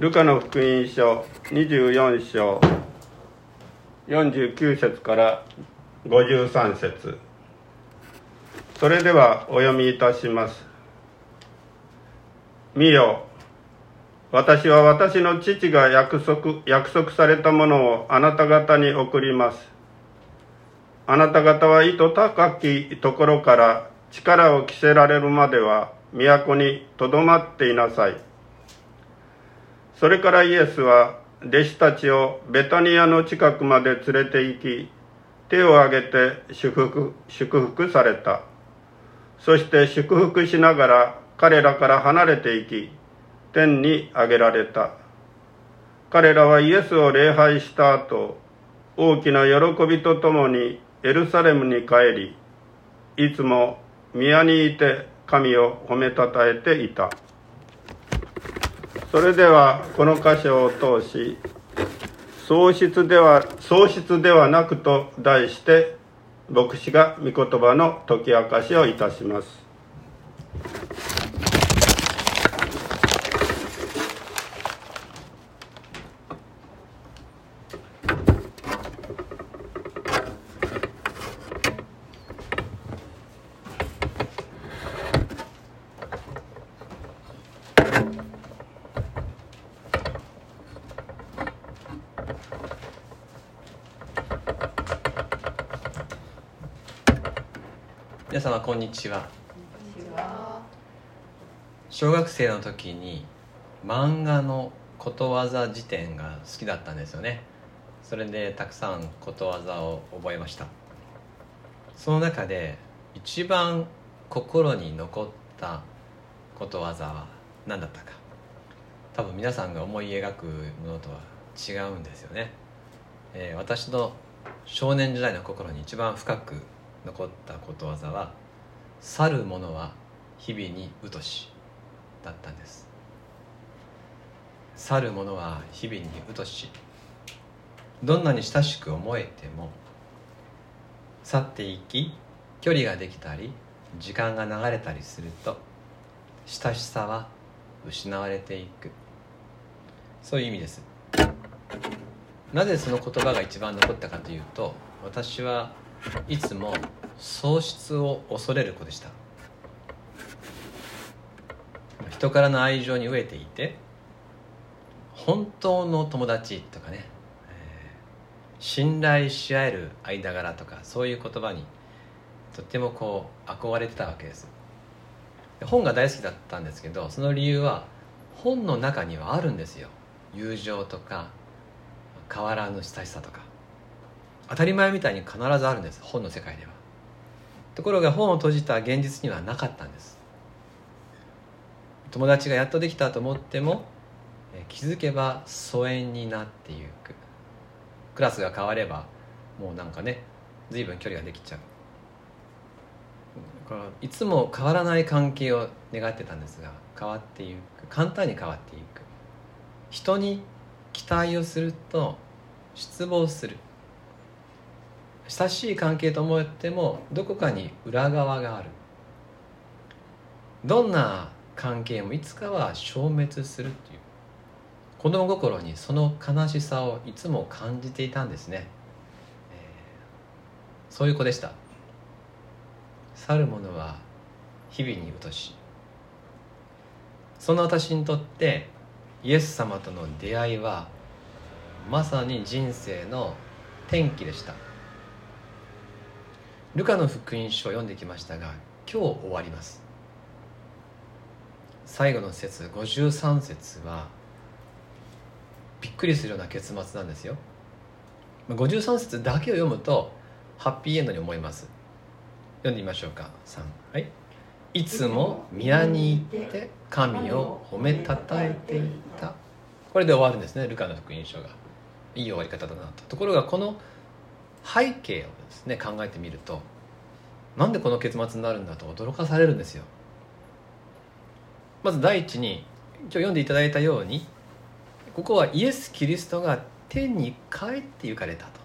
ルカの福音書24章49節から53節。それではお読みいたします。見よ私は私の父が約束約束されたものをあなた方に送ります。あなた方は意図高きところから力を着せられるまでは都にとどまっていなさい。それからイエスは弟子たちをベタニアの近くまで連れて行き手を挙げて祝福祝福された。そして祝福しながら彼らから離れていき天に上げられた。彼らはイエスを礼拝した後大きな喜びとともにエルサレムに帰りいつも宮にいて神を褒めたたえていた。それではこの箇所を通し喪失では喪失ではなくと題して牧師が御言葉の解き明かしをいたします。皆様こんにちは。小学生の時に漫画のことわざ辞典が好きだったんですよね。それでたくさんことわざを覚えました。その中で一番心に残ったことわざは何だったか。多分皆さんが思い描くものとは違うんですよね、えー、私の少年時代の心に一番深く残ったことわざは「去る者は日々にうとし」だったんです。去る者は日々にうとしどんなに親しく思えても去っていき距離ができたり時間が流れたりすると親しさは失われていく。そういう意味です。なぜその言葉が一番残ったかというと私はいつも喪失を恐れる子でした。人からの愛情に飢えていて本当の友達とかね、信頼し合える間柄とかそういう言葉にとってもこう憧れてたわけです。本が大好きだったんですけどその理由は本の中にはあるんですよ。友情とか変わらぬ親しさとか。当たり前みたいに必ずあるんです本の世界では。ところが本を閉じた現実にはなかったんです。友達がやっとできたと思っても気づけば疎遠になっていく。クラスが変わればもうなんかね随分距離ができちゃう。いつも変わらない関係を願ってたんですが変わっていく。簡単に変わっていく。人に期待をすると失望する親しい関係と思ってもどこかに裏側がある。どんな関係もいつかは消滅するっていう。子供心にその悲しさをいつも感じていたんですね、えー、そういう子でした。去る者は日々にうとし。その私にとってイエス様との出会いはまさに人生の転機でした。ルカの福音書を読んできましたが今日終わります。最後の節53節はびっくりするような結末なんですよ。53節だけを読むとハッピーエンドに思います。読んでみましょうか。3はい。いつも宮にいて神を褒めたたえていた。これで終わるんですねルカの福音書が。いい終わり方だなと。ところがこの背景をですね考えてみるとなんでこの結末になるんだと驚かされるんですよ。まず第一に今日読んでいただいたようにここはイエス・キリストが天に帰って行かれたと。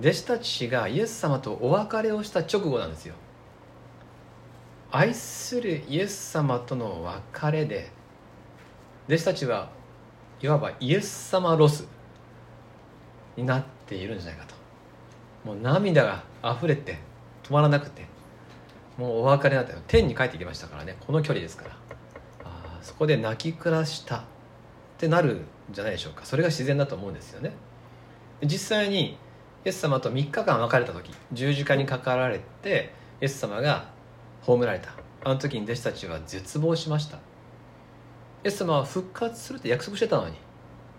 弟子たちがイエス様とお別れをした直後なんですよ。愛するイエス様との別れで弟子たちはいわばイエス様ロスになっているんじゃないかと。もう涙が溢れて止まらなくてもうお別れになったよ天に帰ってきましたからねこの距離ですから。あそこで泣き暮らしたってなるんじゃないでしょうか。それが自然だと思うんですよね。実際にイエス様と3日間別れた時十字架にかかられてイエス様が葬られた。あの時に弟子たちは絶望しました。イエス様は復活するって約束してたのに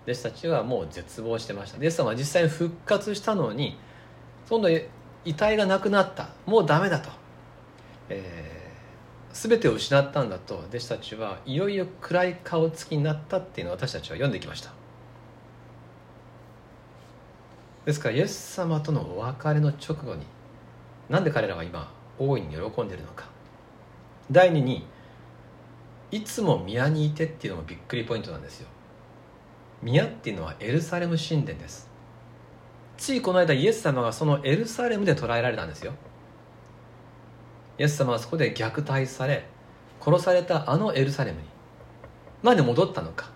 弟子たちはもう絶望してました。イエス様は実際に復活したのに今度遺体がなくなった。もうダメだと、えー、全てを失ったんだと。弟子たちはいよいよ暗い顔つきになったっていうのを私たちは読んできました。ですからイエス様とのお別れの直後になんで彼らは今大いに喜んでいるのか。第二にいつも宮にいてっていうのもびっくりポイントなんですよ。宮っていうのはエルサレム神殿です。ついこの間イエス様がそのエルサレムで捕らえられたんですよ。イエス様はそこで虐待され殺されたあのエルサレムに。なんで戻ったのか。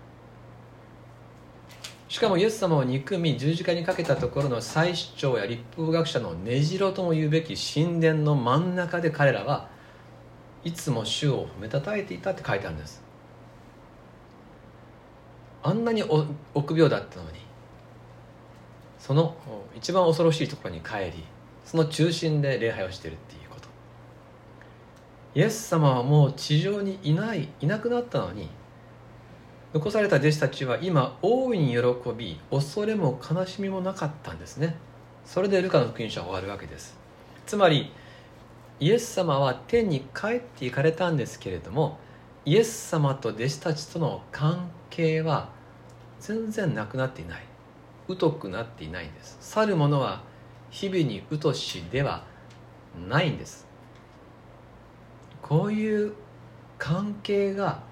しかもイエス様を憎み十字架にかけたところの祭司長や立法学者の根城とも言うべき神殿の真ん中で彼らはいつも主を褒めたたえていたって書いてあるんです。あんなに臆病だったのに。その一番恐ろしいところに帰りその中心で礼拝をしているっていうこと。イエス様はもう地上にいないいなくなったのに残された弟子たちは今大いに喜び恐れも悲しみもなかったんですね。それでルカの福音書は終わるわけです。つまりイエス様は天に帰って行かれたんですけれどもイエス様と弟子たちとの関係は全然なくなっていない。疎くなっていないんです。去る者は日々に疎しではないんです。こういう関係が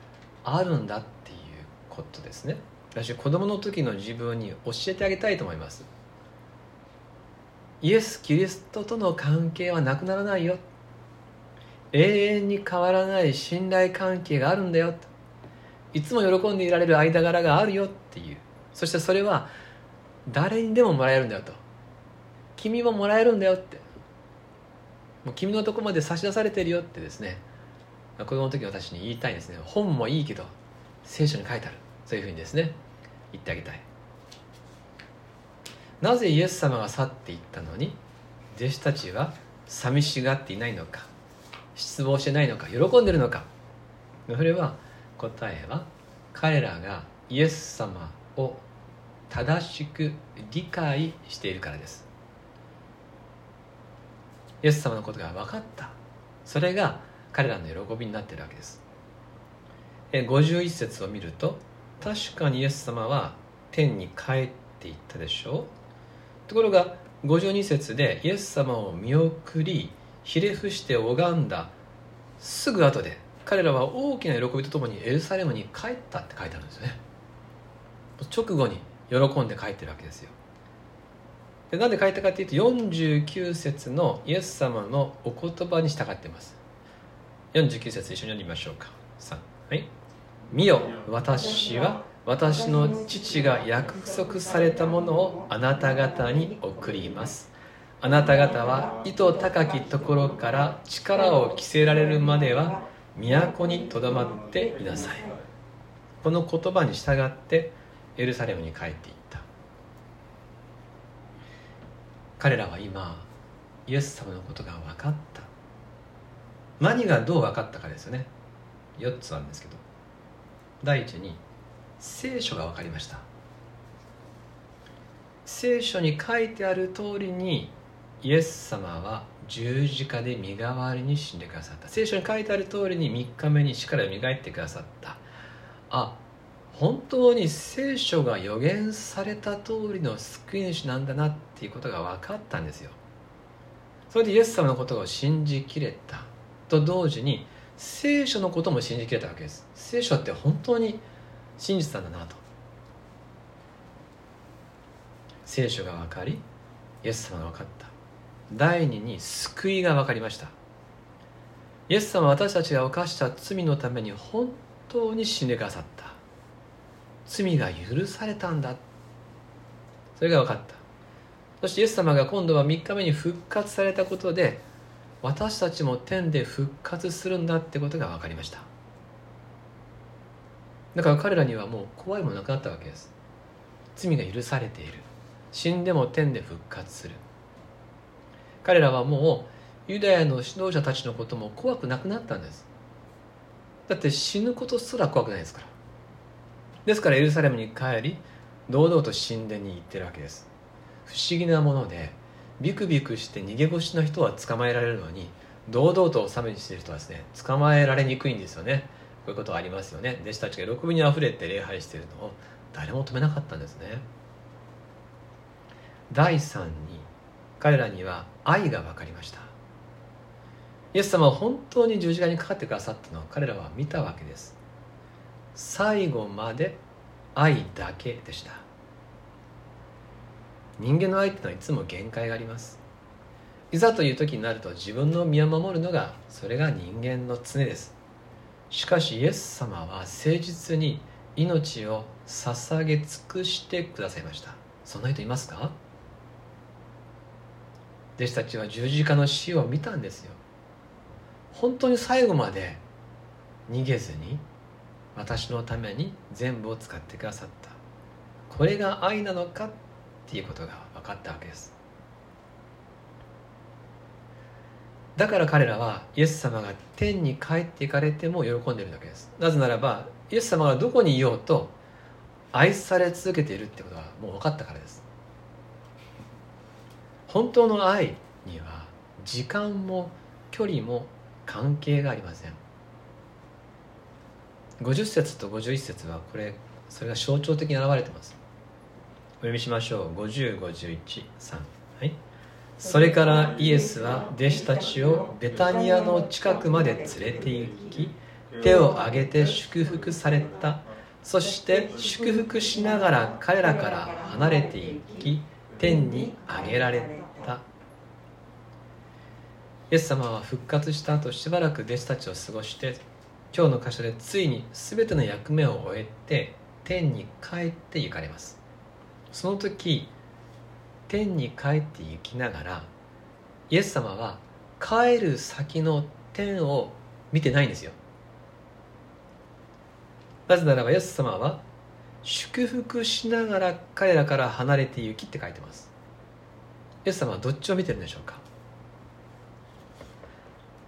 あるんだっていうことですね。私子供の時の自分に教えてあげたいと思います。イエス・キリストとの関係はなくならないよ。永遠に変わらない信頼関係があるんだよ。いつも喜んでいられる間柄があるよっていう。そしてそれは誰にでももらえるんだよと。君ももらえるんだよって。もう君のとこまで差し出されてるよってですね。子供の時私に言いたいんですね。本もいいけど聖書に書いてある。そういうふうにですね。言ってあげたい。なぜイエス様が去っていったのに弟子たちは寂しがっていないのか失望してないのか喜んでるのか。それは答えは彼らがイエス様を正しく理解しているからです。イエス様のことが分かった。それが彼らの喜びになっているわけです。51節を見ると確かにイエス様は天に帰っていったでしょう。ところが52節でイエス様を見送りひれ伏して拝んだ。すぐ後で彼らは大きな喜びとともにエルサレムに帰ったって書いてあるんですね。直後に喜んで帰ってるわけですよ。でなんで帰ったかっていうと49節のイエス様のお言葉に従ってます。49節一緒に読みましょうか。3はい「見よ私は私の父が約束されたものをあなた方に送ります」あなた方は糸高きところから力を着せられるまでは都にとどまっていなさい。この言葉に従ってエルサレムに帰っていった。彼らは今イエス様のことが分かった。何がどう分かったかですよね。4つあるんですけど。第一に聖書が分かりました。聖書に書いてある通りにイエス様は十字架で身代わりに死んでくださった。聖書に書いてある通りに3日目に死から蘇ってくださった。あ本当に聖書が予言された通りの救い主なんだなっていうことが分かったんですよ。それでイエス様のことを信じきれたと同時に聖書のことも信じきれたわけです。聖書って本当に真実なんだなと。聖書が分かりイエス様が分かった。第二に救いが分かりました。イエス様は私たちが犯した罪のために本当に死んでくださった。罪が許されたんだ。それが分かった。そしてイエス様が今度は3日目に復活されたことで私たちも天で復活するんだってことが分かりました。だから彼らにはもう怖いもなくなったわけです。罪が許されている。死んでも天で復活する。彼らはもうユダヤの指導者たちのことも怖くなくなったんです。だって死ぬことすら怖くないですから。ですからエルサレムに帰り堂々と神殿に行ってるわけです。不思議なものでビクビクして逃げ腰の人は捕まえられるのに堂々と納めにしてる人はですね捕まえられにくいんですよね。こういうことはありますよね。弟子たちが喜びにあふれて礼拝しているのを誰も止めなかったんですね。第3に彼らには愛が分かりました。イエス様は本当に十字架にかかってくださったのを彼らは見たわけです。最後まで愛だけでした。人間の愛ってのはいつも限界があります。いざという時になると自分の身を守るのがそれが人間の常です。しかしイエス様は誠実に命を捧げ尽くしてくださいました。そんな人いますか？弟子たちは十字架の死を見たんですよ。本当に最後まで逃げずに私のために全部を使ってくださった。これが愛なのかっていうことが分かったわけです。だから彼らはイエス様が天に帰っていかれても喜んでいるわけです。なぜならばイエス様がどこにいようと愛され続けているってことはもう分かったからです。本当の愛には時間も距離も関係がありません。50節と51節はこれそれが象徴的に表れてます。お読みしましょう。5051 3はい。それからイエスは弟子たちをベタニアの近くまで連れて行き手を挙げて祝福された。そして祝福しながら彼らから離れていき天に上げられた。イエス様は復活した後しばらく弟子たちを過ごして今日の箇所でついに全ての役目を終えて天に帰って行かれます。その時天に帰って行きながらイエス様は帰る先の天を見てないんですよ。なぜならばイエス様は祝福しながら彼らから離れて行きって書いてます。イエス様はどっちを見てるんでしょうか。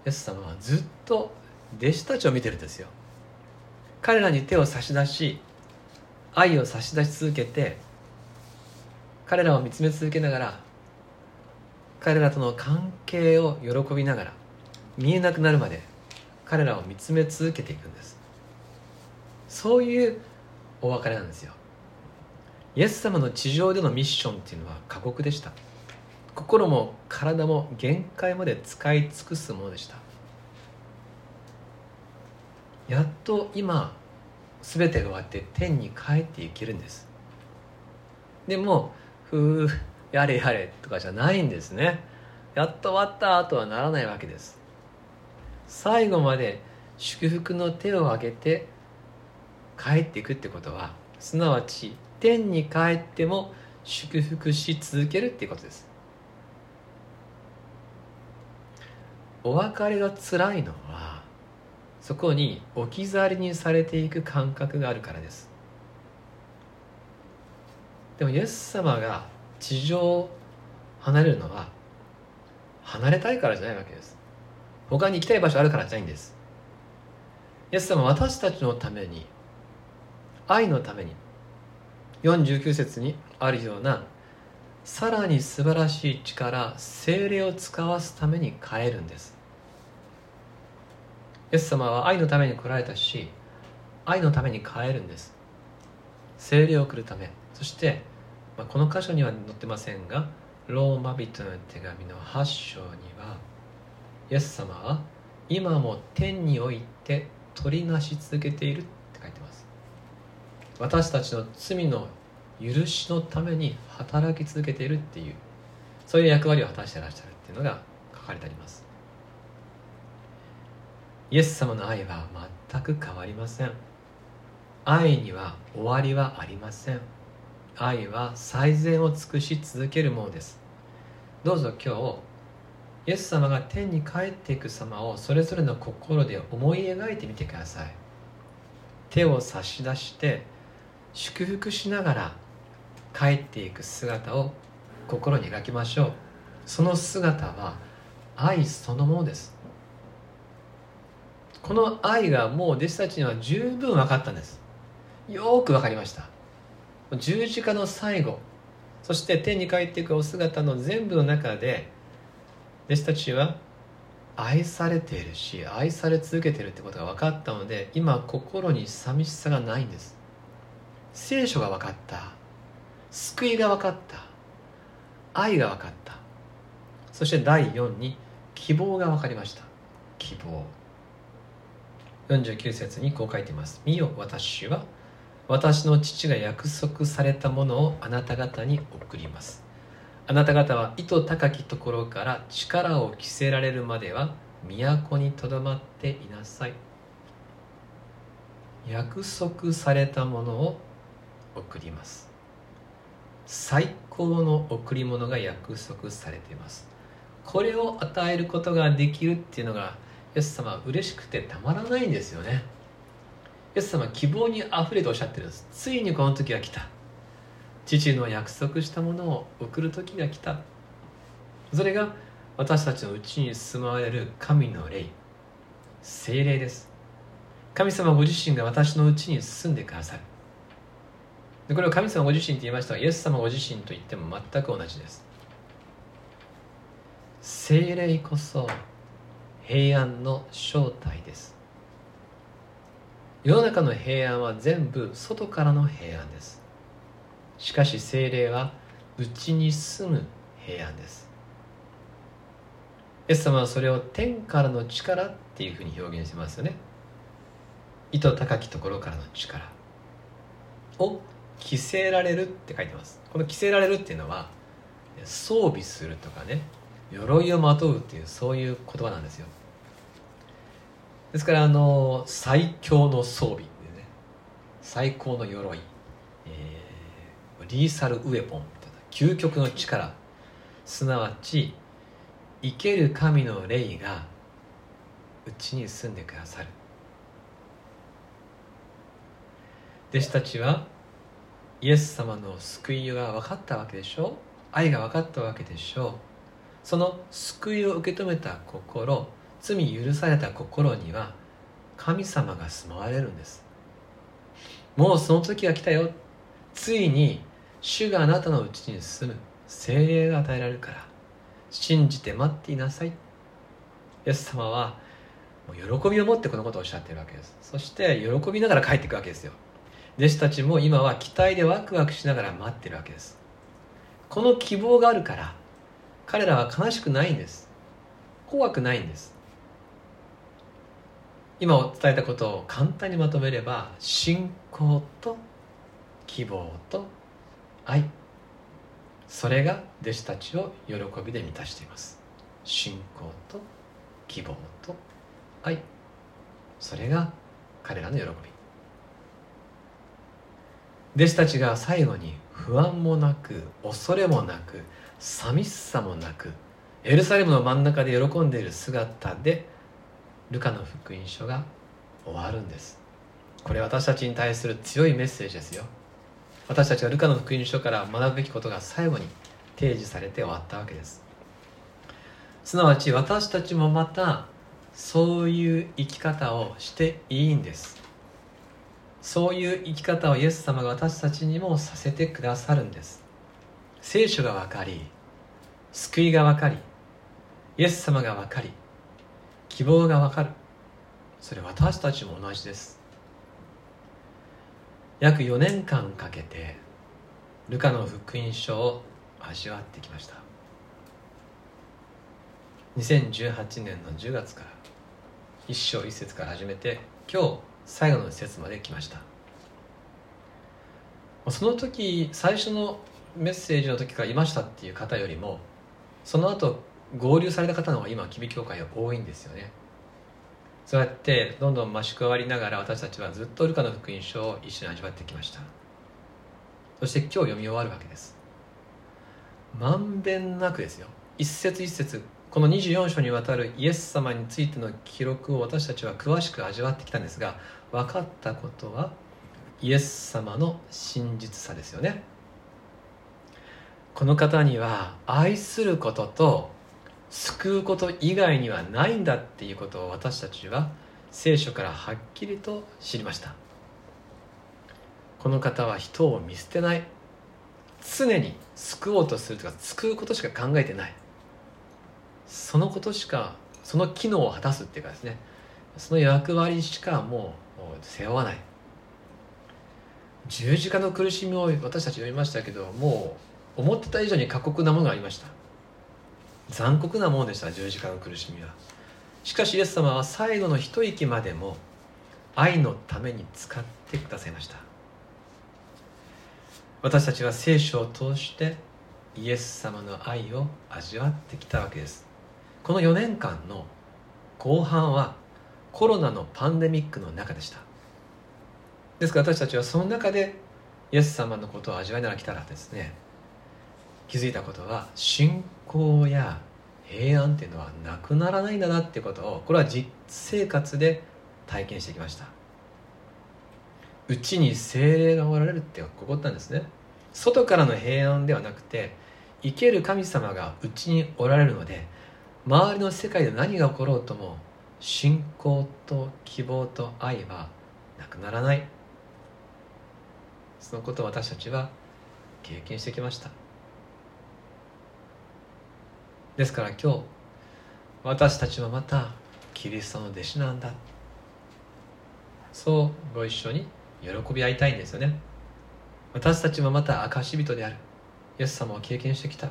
イエス様はずっと弟子たちを見てるんですよ。彼らに手を差し出し愛を差し出し続けて彼らを見つめ続けながら彼らとの関係を喜びながら見えなくなるまで彼らを見つめ続けていくんです。そういうお別れなんですよ。イエス様の地上でのミッションっていうのは過酷でした。心も体も限界まで使い尽くすものでした。やっと今全てが終わって天に帰っていけるんです。でもふうやれやれとかじゃないんですね。やっと終わったとはならないわけです。最後まで祝福の手を挙げて帰っていくってことはすなわち天に帰っても祝福し続けるっていうことです。お別れが辛いのはそこに置き去りにされていく感覚があるからです。でもイエス様が地上を離れるのは離れたいからじゃないわけです。他に行きたい場所あるからじゃないんです。イエス様は私たちのために愛のために49節にあるようなさらに素晴らしい力精霊を使わすために変えるんです。イエス様は愛のために来られたし愛のために変えるんです。精霊を送るため。そして、まあ、この箇所には載ってませんがローマ人の手紙の8章にはイエス様は今も天において取りなし続けているって書いてます。私たちの罪の許しのために働き続けているっていうそういう役割を果たしてらっしゃるっていうのが書かれてあります。イエス様の愛は全く変わりません。愛には終わりはありません。愛は最善を尽くし続けるものです。どうぞ今日イエス様が天に帰っていく様をそれぞれの心で思い描いてみてください。手を差し出して祝福しながら帰っていく姿を心に描きましょう。その姿は愛そのものです。この愛がもう弟子たちには十分分かったんです。よく分かりました。十字架の最後。そして天に帰っていくお姿の全部の中で弟子たちは愛されているし愛され続けているってことが分かったので今心に寂しさがないんです。聖書が分かった。救いが分かった。愛が分かった。そして第4に希望が分かりました。希望。49節にこう書いています「見よ私は私の父が約束されたものをあなた方に送ります。あなた方は糸高きところから力を着せられるまでは都にとどまっていなさい。約束されたものを送ります。最高の贈り物が約束されています。これを与えることができるっていうのがイエス様嬉しくてたまらないんですよね。イエス様は希望にあふれておっしゃってるんです。ついにこの時が来た。父の約束したものを送る時が来た。それが私たちのうちに住まわれる神の霊。精霊です。神様ご自身が私のうちに住んでくださる。でこれを神様ご自身と言いましたがイエス様ご自身と言っても全く同じです。精霊こそ平安の正体です。世の中の平安は全部外からの平安です。しかし精霊は内に住む平安です。イエス様はそれを天からの力っていうふうに表現してますよね。意図高きところからの力。を着せられるって書いてます。この着せられるっていうのは装備するとかね。鎧をまとうっていうそういう言葉なんですよ。ですからあの最強の装備でね最高の鎧、えー、リーサルウェポンみたいな究極の力。すなわち生ける神の霊がうちに住んでくださる。弟子たちはイエス様の救いが分かったわけでしょう。愛が分かったわけでしょう。その救いを受け止めた心罪許された心には神様が住まわれるんです。もうその時が来たよ。ついに主があなたのうちに住む精霊が与えられるから信じて待っていなさい。イエス様はもう喜びを持ってこのことをおっしゃってるわけです。そして喜びながら帰っていくわけですよ。弟子たちも今は期待でワクワクしながら待ってるわけです。この希望があるから彼らは悲しくないんです。怖くないんです。今お伝えたことを簡単にまとめれば信仰と希望と愛。それが弟子たちを喜びで満たしています。信仰と希望と愛。それが彼らの喜び。弟子たちが最後に不安もなく恐れもなく寂しさもなくエルサレムの真ん中で喜んでいる姿でルカの福音書が終わるんです。これ私たちに対する強いメッセージですよ。私たちがルカの福音書から学ぶべきことが最後に提示されて終わったわけです。すなわち私たちもまたそういう生き方をしていいんです。そういう生き方をイエス様が私たちにもさせてくださるんです。聖書が分かり救いが分かりイエス様が分かり希望がわかる。それ私たちも同じです。約4年間かけてルカの福音書を味わってきました。2018年の10月から一章一節から始めて今日最後の節まで来ました。その時最初のメッセージの時からいましたっていう方よりもその後合流された方の方が今吉備教会は多いんですよね。そうやってどんどん増し加わりながら私たちはずっとルカの福音書を一緒に味わってきました。そして今日読み終わるわけです。まんべんなくですよ。一節一節この24章にわたるイエス様についての記録を私たちは詳しく味わってきたんですが分かったことはイエス様の真実さですよね。この方には愛することと救うこと以外にはないんだっていうことを私たちは聖書からはっきりと知りました。この方は人を見捨てない。常に救おうとするとか救うことしか考えてない。そのことしかその機能を果たすっていうかですね。その役割しかもう背負わない。十字架の苦しみを私たち読みましたけどもう思ってた以上に過酷なものがありました。残酷なものでした十字架の苦しみは。しかしイエス様は最後の一息までも愛のために使ってくださいました。私たちは聖書を通してイエス様の愛を味わってきたわけです。この4年間の後半はコロナのパンデミックの中でした。ですから私たちはその中でイエス様のことを味わいながら来たらですね気づいたことは信仰や平安っていうのはなくならないんだなっていうことをこれは実生活で体験してきました。うちに精霊がおられるってここったんですね。外からの平安ではなくて生ける神様がうちにおられるので周りの世界で何が起ころうとも信仰と希望と愛はなくならない。そのことを私たちは経験してきました。ですから今日私たちはまたキリストの弟子なんだ。そうご一緒に喜び合いたいんですよね。私たちもまた証人である。イエス様を経験してきた。イ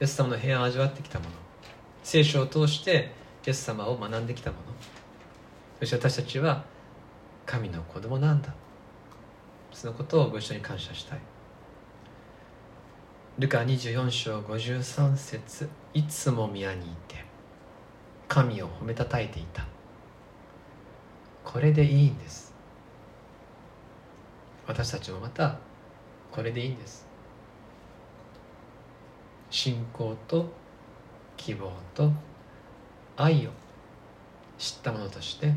エス様の平安を味わってきたもの。聖書を通してイエス様を学んできたもの。そして私たちは神の子供なんだ。そのことをご一緒に感謝したい。ルカ24章53節いつも宮にいて神を褒めたたえていた。これでいいんです。私たちもまたこれでいいんです。信仰と希望と愛を知ったものとして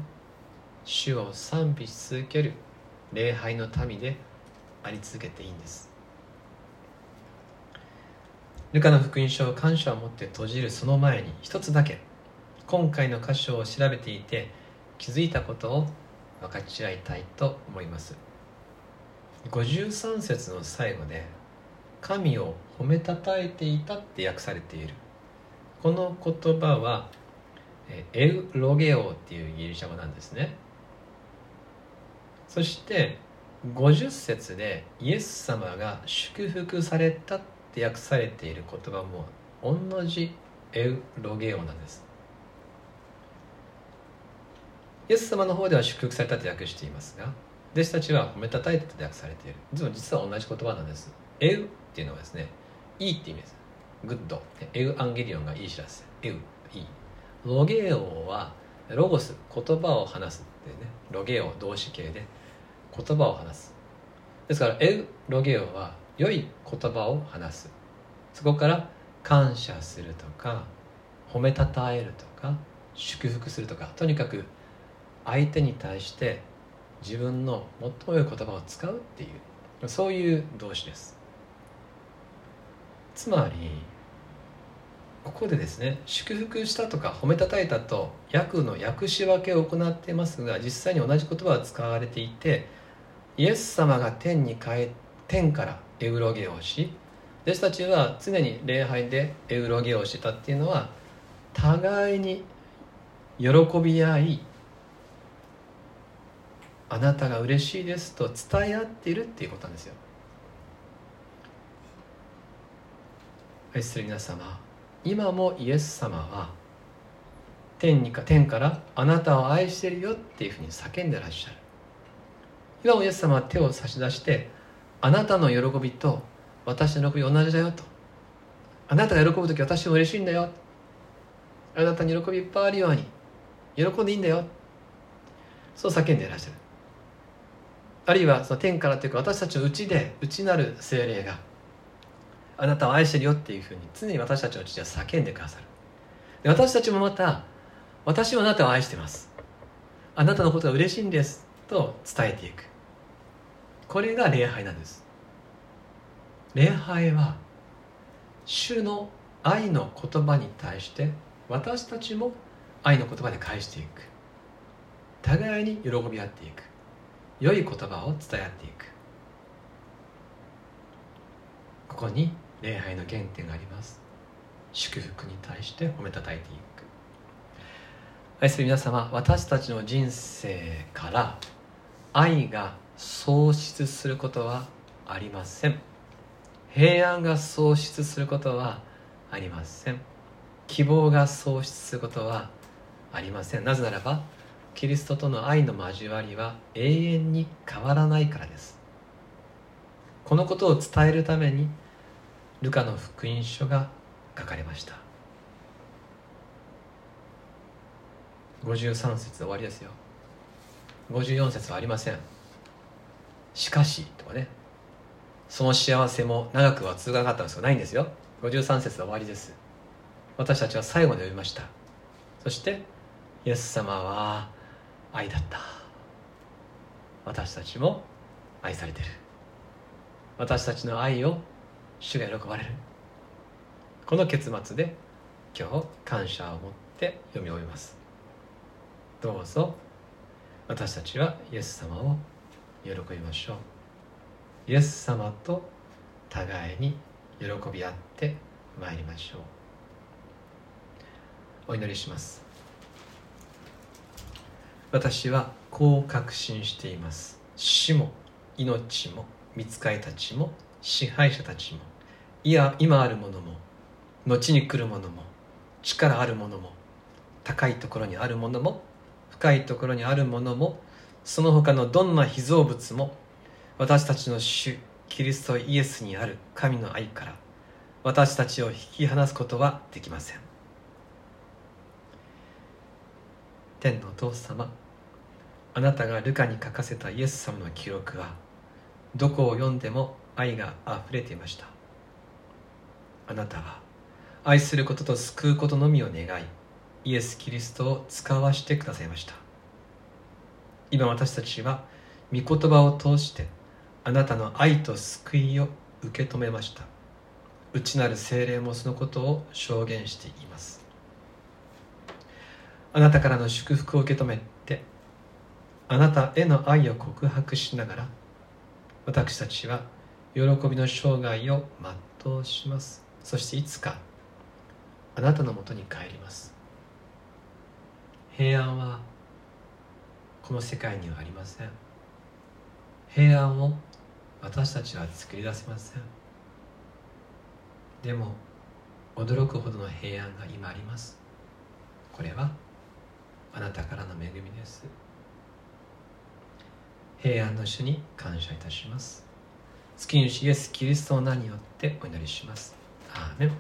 主を賛美し続ける礼拝の民であり続けていいんです。ルカの福音書を感謝を持って閉じるその前に一つだけ今回の箇所を調べていて気づいたことを分かち合いたいと思います。53節の最後で「神を褒めたたえていた」って訳されている。この言葉はエウロゲオっていうギリシャ語なんですね。そして50節でイエス様が祝福されたって訳されている言葉も同じ εὐλογέω なんです。イエス様の方では祝福されたと訳していますが弟子たちは褒めたたえてと訳されている。でも実は同じ言葉なんです。εὖ っていうのはですねいいって意味です。 Good。εὐαγγέλιον がいい知らせ εὖ いい λογέω は λόγος 言葉を話すってね。λογέω 動詞形で言葉を話す。ですからエウロゲオは良い言葉を話す。そこから感謝するとか褒めたたえるとか祝福するとかとにかく相手に対して自分の最も良い言葉を使うっていうそういう動詞です。つまりここでですね祝福したとか褒めたたえたと訳の訳し分けを行っていますが実際に同じ言葉が使われていてイエス様が天に帰天からエウロゲをし弟子たちは常に礼拝でエウロゲをしたっていうのは互いに喜び合いあなたが嬉しいですと伝え合っているっていうことなんですよ。愛する皆様。今もイエス様は天にか天からあなたを愛してるよっていうふうに叫んでらっしゃる。今もイエス様は手を差し出してあなたの喜びと私の喜び同じだよと。あなたが喜ぶ時私も嬉しいんだよ。あなたに喜びいっぱいあるように喜んでいいんだよ。そう叫んでいらっしゃる。あるいはその天からというか私たちのうちで内なる精霊があなたを愛してるよっていうふうに常に私たちのうちでは叫んでくださる。で私たちもまた私はあなたを愛してます。あなたのことが嬉しいんですと伝えていく。これが礼拝なんです。礼拝は主の愛の言葉に対して私たちも愛の言葉で返していく。互いに喜び合っていく。良い言葉を伝え合っていく。ここに礼拝の原点があります。祝福に対して褒めたたえていく。愛する皆様私たちの人生から愛が喪失することはありません。平安が喪失することはありません。希望が喪失することはありません。なぜならばキリストとの愛の交わりは永遠に変わらないからです。このことを伝えるためにルカの福音書が書かれました。53節終わりですよ。54節はありません。しかしとかね。その幸せも長くは続かなかったんですがないんですよ。53節は終わりです。私たちは最後に読みました。そしてイエス様は愛だった。私たちも愛されてる。私たちの愛を主が喜ばれる。この結末で今日感謝を持って読み終えます。どうぞ私たちはイエス様を喜びましょう。イエス様と互いに喜び合ってまいりましょう。お祈りします。私はこう確信しています。死も命も見つかりたちも支配者たちもいや今あるものも後に来るものも力あるものも高いところにあるものも深いところにあるものもその他のどんな被造物も私たちの主キリストイエスにある神の愛から私たちを引き離すことはできません。天のお父様あなたがルカに書かせたイエス様の記録はどこを読んでも愛があふれていました。あなたは愛することと救うことのみを願いイエス・キリストを使わしてくださいました。今私たちは御言葉を通してあなたの愛と救いを受け止めました。内なる精霊もそのことを証言しています。あなたからの祝福を受け止めてあなたへの愛を告白しながら私たちは喜びの生涯を全うします。そしていつかあなたのもとに帰ります。平安はこの世界にはありません。平安を私たちは作り出せません。でも驚くほどの平安が今あります。これはあなたからの恵みです。平安の主に感謝いたします。月主イエス・キリストの名によってお祈りします。アーメン。